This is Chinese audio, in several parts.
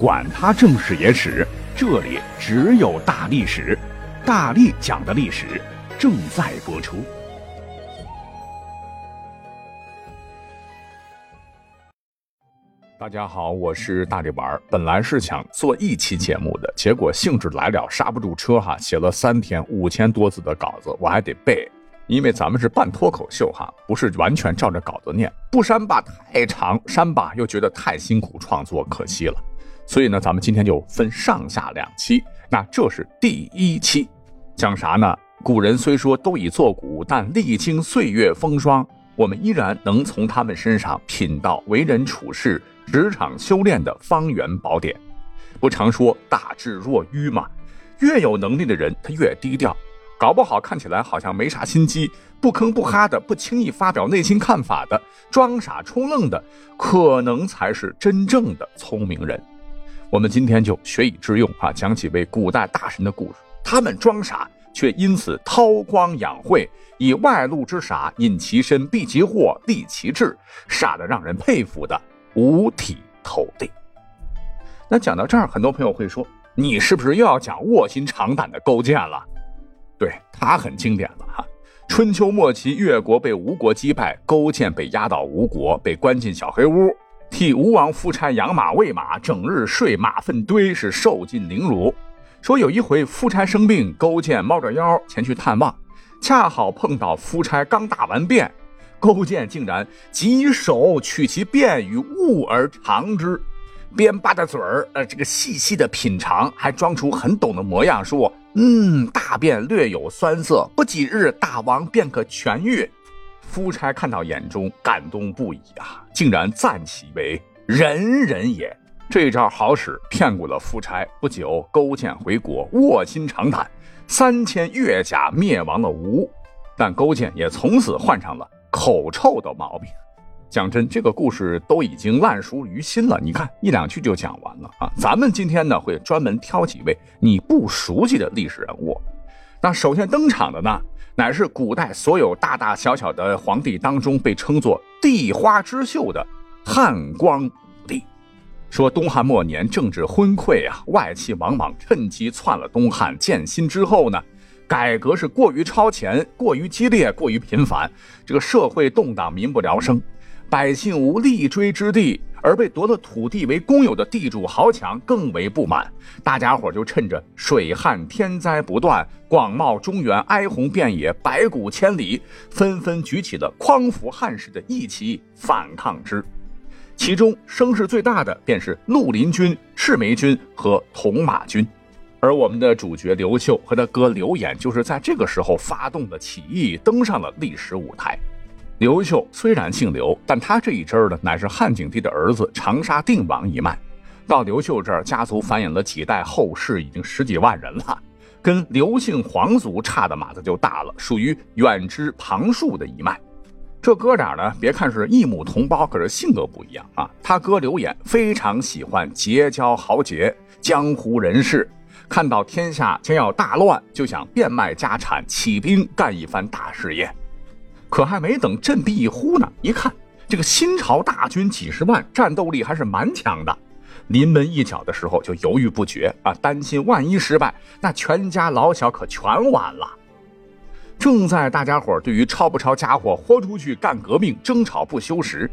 管他正史野史，这里只有大历史，大力讲的历史正在播出。大家好，我是大力丸儿。本来是想做一期节目的，结果兴致来了，刹不住车哈，写了三天五千多字的稿子，我还得背，因为咱们是半脱口秀哈，不是完全照着稿子念，不删吧太长，删吧又觉得太辛苦创作，可惜了。所以呢，咱们今天就分上下两期。那这是第一期，讲啥呢？古人虽说都已作古，但历经岁月风霜，我们依然能从他们身上品到为人处事。职场修炼的方圆宝典，不常说大智若愚吗？越有能力的人，他越低调，搞不好看起来好像没啥心机，不吭不哈的，不轻易发表内心看法的，装傻充愣的，可能才是真正的聪明人。我们今天就学以致用啊，讲几位古代大神的故事。他们装傻，却因此韬光养晦，以外露之傻隐其身，避其祸，立其志，傻的让人佩服的。五体投地。那讲到这儿，很多朋友会说：“你是不是又要讲卧薪尝胆的勾践了？”对他很经典了哈。春秋末期，越国被吴国击败，勾践被押到吴国，被关进小黑屋，替吴王夫差养马喂马，整日睡马粪堆，是受尽凌辱。说有一回夫差生病，勾践猫着腰前去探望，恰好碰到夫差刚大完便。勾践竟然几手取其便与物而尝之，边吧着嘴儿，呃，这个细细的品尝，还装出很懂的模样，说：“嗯，大便略有酸涩，不几日大王便可痊愈。”夫差看到眼中感动不已啊，竟然赞其为仁人也。这招好使，骗过了夫差。不久，勾践回国，卧薪尝胆，三千越甲灭亡了吴，但勾践也从此患上了。口臭的毛病，讲真，这个故事都已经烂熟于心了。你看一两句就讲完了啊！咱们今天呢会专门挑几位你不熟悉的历史人物。那首先登场的呢，乃是古代所有大大小小的皇帝当中被称作帝花之秀的汉光武帝。说东汉末年政治昏聩啊，外戚王莽趁机篡了东汉建新之后呢。改革是过于超前、过于激烈、过于频繁，这个社会动荡，民不聊生，百姓无立锥之地，而被夺了土地为公有的地主豪强更为不满。大家伙就趁着水旱天灾不断，广袤中原哀鸿遍野，百谷千里，纷纷举起了匡扶汉室的义旗反抗之。其中声势最大的便是绿林军、赤眉军和铜马军。而我们的主角刘秀和他哥刘演，就是在这个时候发动的起义，登上了历史舞台。刘秀虽然姓刘，但他这一支呢，乃是汉景帝的儿子长沙定王一脉。到刘秀这儿，家族繁衍了几代后世，已经十几万人了，跟刘姓皇族差的码子就大了，属于远支旁庶的一脉。这哥俩呢，别看是一母同胞，可是性格不一样啊。他哥刘演非常喜欢结交豪杰、江湖人士。看到天下将要大乱，就想变卖家产，起兵干一番大事业。可还没等振臂一呼呢，一看这个新朝大军几十万，战斗力还是蛮强的。临门一脚的时候就犹豫不决啊，担心万一失败，那全家老小可全完了。正在大家伙对于抄不抄家伙、豁出去干革命争吵不休时，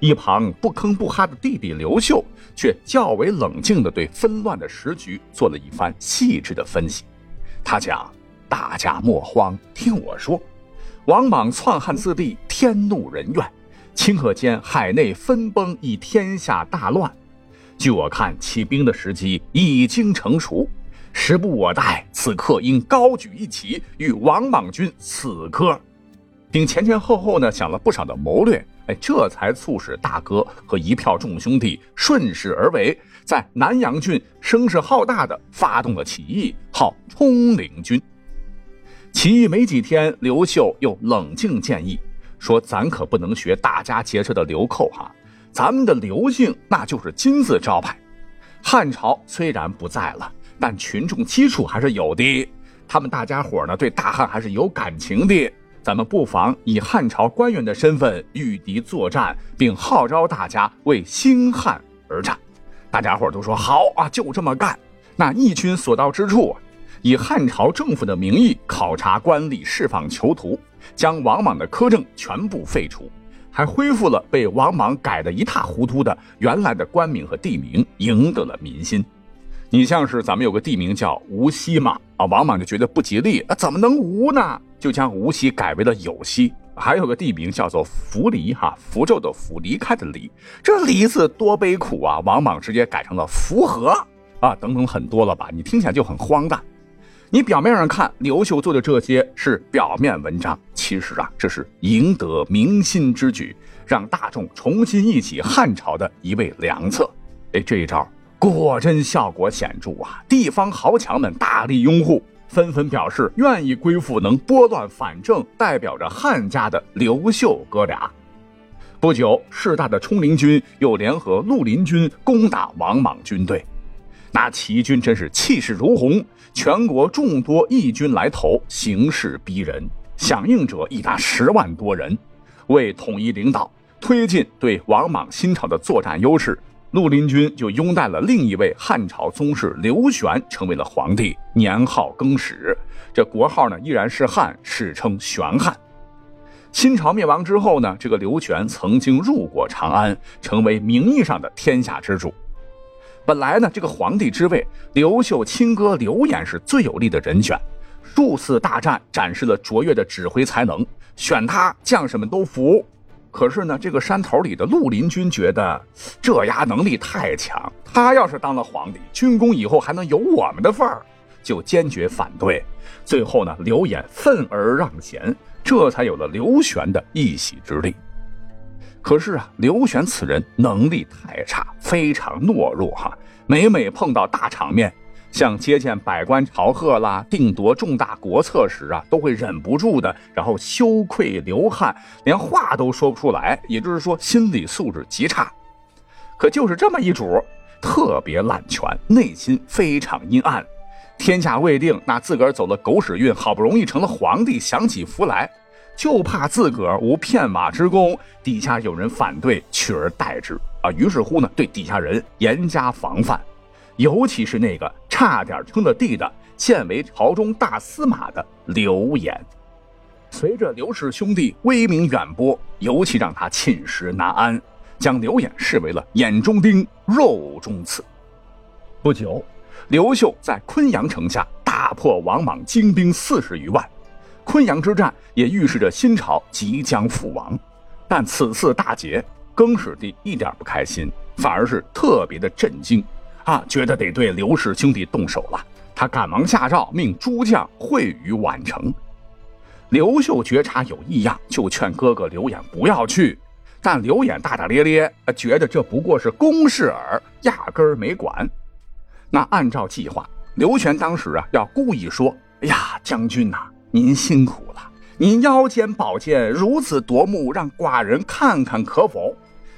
一旁不吭不哈的弟弟刘秀，却较为冷静地对纷乱的时局做了一番细致的分析。他讲：“大家莫慌，听我说。王莽篡汉自立，天怒人怨，顷刻间海内分崩，以天下大乱。据我看，起兵的时机已经成熟，时不我待，此刻应高举一旗，与王莽军死磕。”并前前后后呢想了不少的谋略。哎这才促使大哥和一票众兄弟顺势而为，在南阳郡声势浩大的发动了起义，号冲领军。起义没几天，刘秀又冷静建议说：“咱可不能学大家结社的流寇哈，咱们的刘姓那就是金字招牌。汉朝虽然不在了，但群众基础还是有的，他们大家伙呢对大汉还是有感情的。”咱们不妨以汉朝官员的身份与敌作战，并号召大家为兴汉而战。大家伙都说好啊，就这么干。那义军所到之处，以汉朝政府的名义考察官吏、释放囚徒，将王莽的苛政全部废除，还恢复了被王莽改得一塌糊涂的原来的官名和地名，赢得了民心。你像是咱们有个地名叫无锡嘛，啊，王莽就觉得不吉利，啊，怎么能无呢？就将无锡改为了有锡。还有个地名叫做符离，哈，符咒的符，离开的离，这离字多悲苦啊！王莽直接改成了符合，啊，等等很多了吧？你听起来就很荒诞。你表面上看刘秀做的这些是表面文章，其实啊，这是赢得民心之举，让大众重新忆起汉朝的一位良策。哎，这一招。果真效果显著啊！地方豪强们大力拥护，纷纷表示愿意归附能拨乱反正、代表着汉家的刘秀哥俩。不久，势大的冲灵军又联合绿林军攻打王莽军队，那起义军真是气势如虹，全国众多义军来投，形势逼人，响应者已达十万多人。为统一领导，推进对王莽新朝的作战优势。绿林军就拥戴了另一位汉朝宗室刘玄，成为了皇帝，年号更始，这国号呢依然是汉，史称玄汉。新朝灭亡之后呢，这个刘玄曾经入过长安，成为名义上的天下之主。本来呢，这个皇帝之位，刘秀亲哥刘演是最有利的人选，数次大战展示了卓越的指挥才能，选他将士们都服。可是呢，这个山头里的绿林军觉得这丫能力太强，他要是当了皇帝，军功以后还能有我们的份儿，就坚决反对。最后呢，刘演愤而让贤，这才有了刘玄的一席之地。可是啊，刘玄此人能力太差，非常懦弱哈，每每碰到大场面。像接见百官朝贺啦，定夺重大国策时啊，都会忍不住的，然后羞愧流汗，连话都说不出来。也就是说，心理素质极差。可就是这么一主，特别滥权，内心非常阴暗。天下未定，那自个儿走了狗屎运，好不容易成了皇帝，享起福来，就怕自个儿无片马之功，底下有人反对，取而代之啊。于是乎呢，对底下人严加防范。尤其是那个差点称了帝的、现为朝中大司马的刘演，随着刘氏兄弟威名远播，尤其让他寝食难安，将刘演视为了眼中钉、肉中刺。不久，刘秀在昆阳城下大破王莽精兵四十余万，昆阳之战也预示着新朝即将覆亡。但此次大捷，更始帝一点不开心，反而是特别的震惊。啊，觉得得对刘氏兄弟动手了，他赶忙下诏，命诸将会于宛城。刘秀觉察有异样，就劝哥哥刘演不要去。但刘演大大咧咧，觉得这不过是公事耳，压根儿没管。那按照计划，刘玄当时啊，要故意说：“哎呀，将军呐，您辛苦了，您腰间宝剑如此夺目，让寡人看看可否？”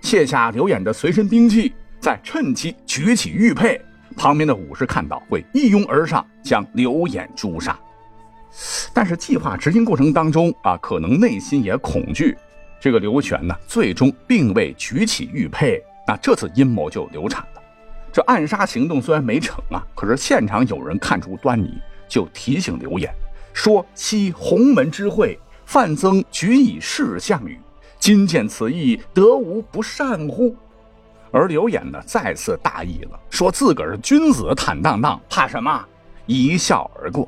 卸下刘演的随身兵器。再趁机举起玉佩，旁边的武士看到会一拥而上将刘演诛杀。但是计划执行过程当中啊，可能内心也恐惧。这个刘玄呢，最终并未举起玉佩，那这次阴谋就流产了。这暗杀行动虽然没成啊，可是现场有人看出端倪，就提醒刘演说：“昔鸿门之会，范增举以示项羽，今见此意，得无不善乎？”而刘演呢，再次大意了，说自个儿是君子，坦荡荡，怕什么？一笑而过。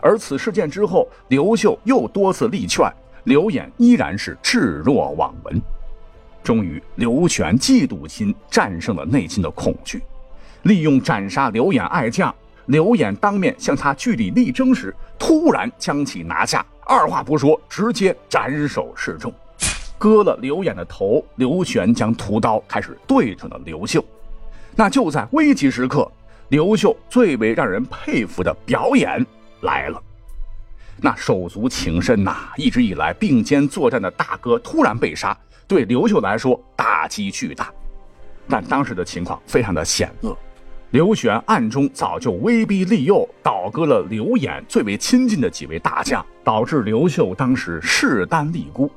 而此事件之后，刘秀又多次力劝，刘演依然是置若罔闻。终于，刘玄嫉妒心战胜了内心的恐惧，利用斩杀刘演爱将，刘演当面向他据理力争时，突然将其拿下，二话不说，直接斩首示众。割了刘演的头，刘玄将屠刀开始对准了刘秀。那就在危急时刻，刘秀最为让人佩服的表演来了。那手足情深呐，一直以来并肩作战的大哥突然被杀，对刘秀来说打击巨大。但当时的情况非常的险恶，刘玄暗中早就威逼利诱，倒戈了刘演最为亲近的几位大将，导致刘秀当时势单力孤。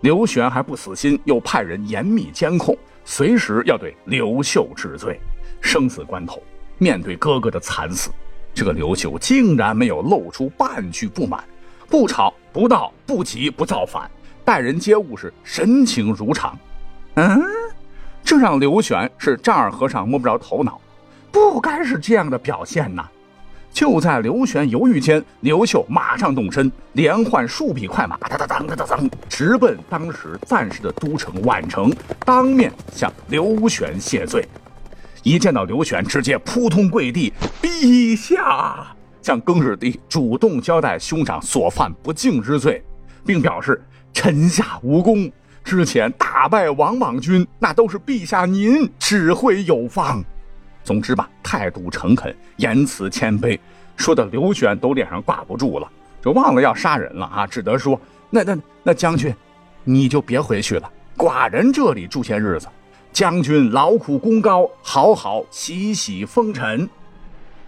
刘玄还不死心，又派人严密监控，随时要对刘秀治罪。生死关头，面对哥哥的惨死，这个刘秀竟然没有露出半句不满，不吵不闹不急不造反，待人接物是神情如常。嗯，这让刘玄是丈二和尚摸不着头脑，不该是这样的表现呐！就在刘玄犹豫间，刘秀马上动身，连换数匹快马，哒哒当哒哒当，直奔当时暂时的都城宛城，当面向刘玄谢罪。一见到刘玄，直接扑通跪地，陛下，向更始帝主动交代兄长所犯不敬之罪，并表示臣下无功，之前大败王莽军，那都是陛下您指挥有方。总之吧，态度诚恳，言辞谦卑，说的刘玄都脸上挂不住了，就忘了要杀人了啊，只得说那那那将军，你就别回去了，寡人这里住些日子。将军劳苦功高，好好洗洗风尘。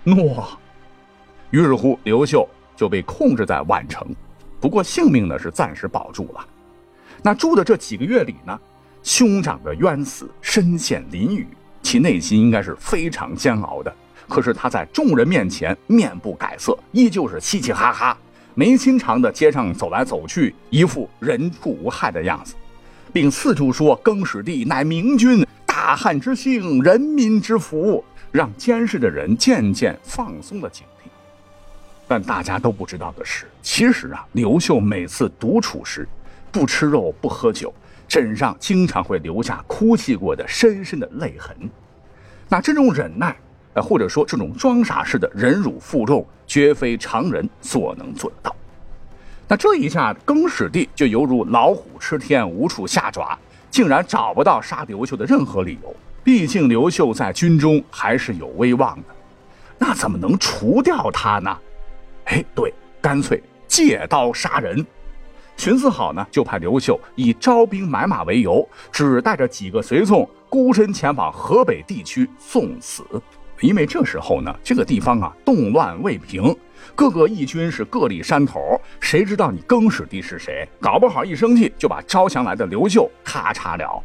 诺。于是乎，刘秀就被控制在宛城，不过性命呢是暂时保住了。那住的这几个月里呢，兄长的冤死身陷囹圄，其内心应该是非常煎熬的。可是他在众人面前面不改色，依旧是嘻嘻哈哈，没心肠的街上走来走去，一副人畜无害的样子。并四处说更始帝乃明君，大汉之幸，人民之福，让监视的人渐渐放松了警惕。但大家都不知道的是，其实啊，刘秀每次独处时，不吃肉不喝酒，枕上经常会留下哭泣过的深深的泪痕。那这种忍耐，呃，或者说这种装傻式的忍辱负重，绝非常人所能做得到。那这一下，更始帝就犹如老虎吃天，无处下爪，竟然找不到杀刘秀的任何理由。毕竟刘秀在军中还是有威望的，那怎么能除掉他呢？哎，对，干脆借刀杀人。寻思好呢，就派刘秀以招兵买马为由，只带着几个随从，孤身前往河北地区送死。因为这时候呢，这个地方啊，动乱未平。各个义军是各立山头，谁知道你更始帝是谁？搞不好一生气就把招降来的刘秀咔嚓了。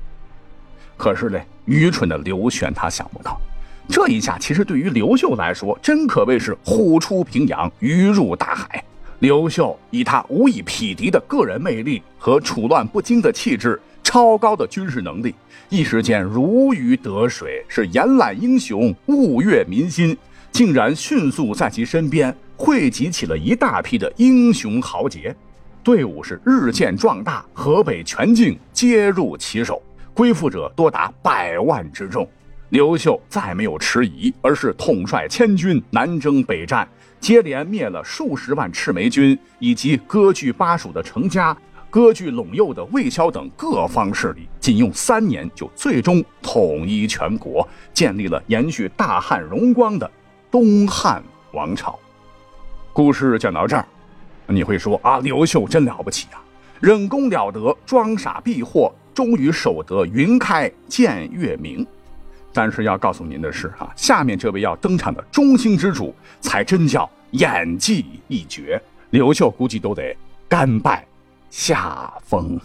可是呢，愚蠢的刘玄他想不到，这一下其实对于刘秀来说，真可谓是虎出平阳，鱼入大海。刘秀以他无以匹敌的个人魅力和处乱不惊的气质，超高的军事能力，一时间如鱼得水，是延揽英雄，物悦民心。竟然迅速在其身边汇集起了一大批的英雄豪杰，队伍是日渐壮大，河北全境皆入其手，归附者多达百万之众。刘秀再没有迟疑，而是统帅千军南征北战，接连灭了数十万赤眉军以及割据巴蜀的程家、割据陇右的魏嚣等各方势力，仅用三年就最终统一全国，建立了延续大汉荣光的。东汉王朝，故事讲到这儿，你会说啊，刘秀真了不起啊，忍功了得，装傻避祸，终于守得云开见月明。但是要告诉您的是哈，下面这位要登场的中兴之主，才真叫演技一绝，刘秀估计都得甘拜下风。